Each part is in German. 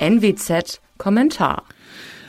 NWZ Kommentar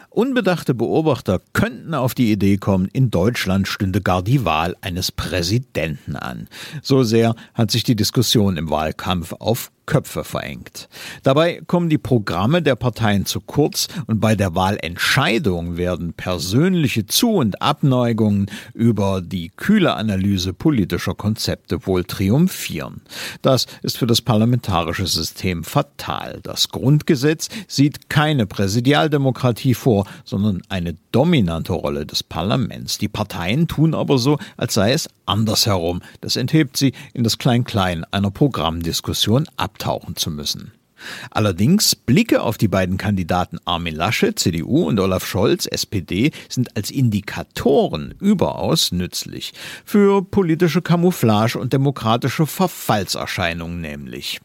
Unbedachte Beobachter könnten auf die Idee kommen, in Deutschland stünde gar die Wahl eines Präsidenten an. So sehr hat sich die Diskussion im Wahlkampf auf Köpfe verengt. Dabei kommen die Programme der Parteien zu kurz und bei der Wahlentscheidung werden persönliche Zu- und Abneigungen über die kühle Analyse politischer Konzepte wohl triumphieren. Das ist für das parlamentarische System fatal. Das Grundgesetz sieht keine Präsidialdemokratie vor, sondern eine dominante Rolle des Parlaments. Die Parteien tun aber so, als sei es andersherum. Das enthebt sie in das Klein-Klein einer Programmdiskussion ab abtauchen zu müssen. Allerdings Blicke auf die beiden Kandidaten Armin Laschet, CDU und Olaf Scholz, SPD, sind als Indikatoren überaus nützlich für politische Camouflage und demokratische Verfallserscheinungen nämlich.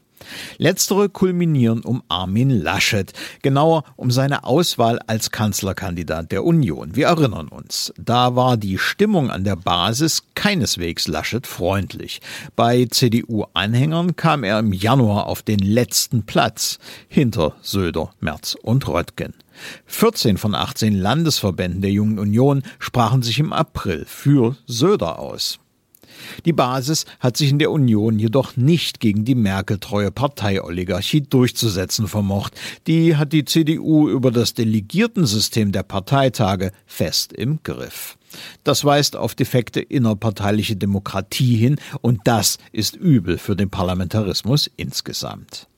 Letztere kulminieren um Armin Laschet, genauer um seine Auswahl als Kanzlerkandidat der Union. Wir erinnern uns, da war die Stimmung an der Basis keineswegs Laschet freundlich. Bei CDU-Anhängern kam er im Januar auf den letzten Platz hinter Söder, Merz und Röttgen. 14 von 18 Landesverbänden der Jungen Union sprachen sich im April für Söder aus. Die Basis hat sich in der Union jedoch nicht gegen die Merkel-treue Parteioligarchie durchzusetzen vermocht. Die hat die CDU über das Delegiertensystem der Parteitage fest im Griff. Das weist auf defekte innerparteiliche Demokratie hin und das ist übel für den Parlamentarismus insgesamt.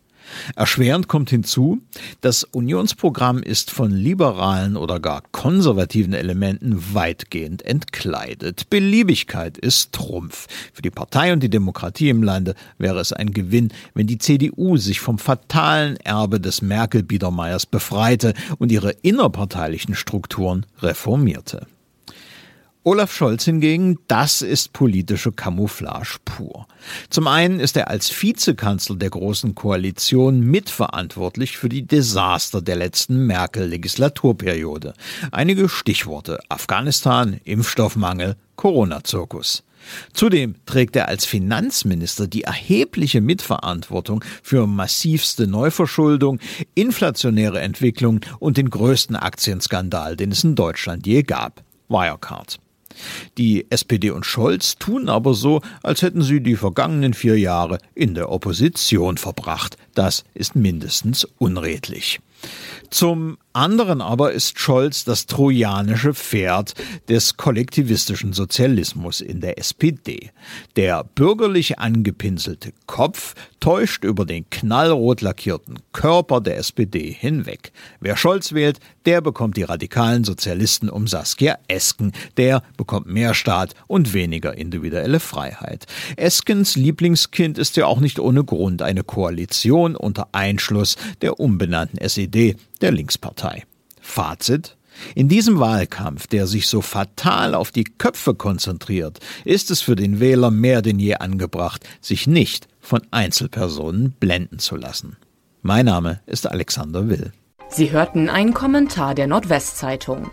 Erschwerend kommt hinzu, das Unionsprogramm ist von liberalen oder gar konservativen Elementen weitgehend entkleidet. Beliebigkeit ist Trumpf. Für die Partei und die Demokratie im Lande wäre es ein Gewinn, wenn die CDU sich vom fatalen Erbe des Merkel-Biedermeiers befreite und ihre innerparteilichen Strukturen reformierte. Olaf Scholz hingegen, das ist politische Camouflage pur. Zum einen ist er als Vizekanzler der Großen Koalition mitverantwortlich für die Desaster der letzten Merkel-Legislaturperiode. Einige Stichworte Afghanistan, Impfstoffmangel, Corona-Zirkus. Zudem trägt er als Finanzminister die erhebliche Mitverantwortung für massivste Neuverschuldung, inflationäre Entwicklung und den größten Aktienskandal, den es in Deutschland je gab. Wirecard. Die SPD und Scholz tun aber so, als hätten sie die vergangenen vier Jahre in der Opposition verbracht. Das ist mindestens unredlich. Zum anderen aber ist Scholz das trojanische Pferd des kollektivistischen Sozialismus in der SPD. Der bürgerlich angepinselte Kopf täuscht über den knallrot lackierten Körper der SPD hinweg. Wer Scholz wählt, der bekommt die radikalen Sozialisten um Saskia Esken. Der bekommt mehr Staat und weniger individuelle Freiheit. Eskens Lieblingskind ist ja auch nicht ohne Grund eine Koalition unter Einschluss der umbenannten SED, der Linkspartei. Fazit? In diesem Wahlkampf, der sich so fatal auf die Köpfe konzentriert, ist es für den Wähler mehr denn je angebracht, sich nicht von Einzelpersonen blenden zu lassen. Mein Name ist Alexander Will. Sie hörten einen Kommentar der Nordwestzeitung.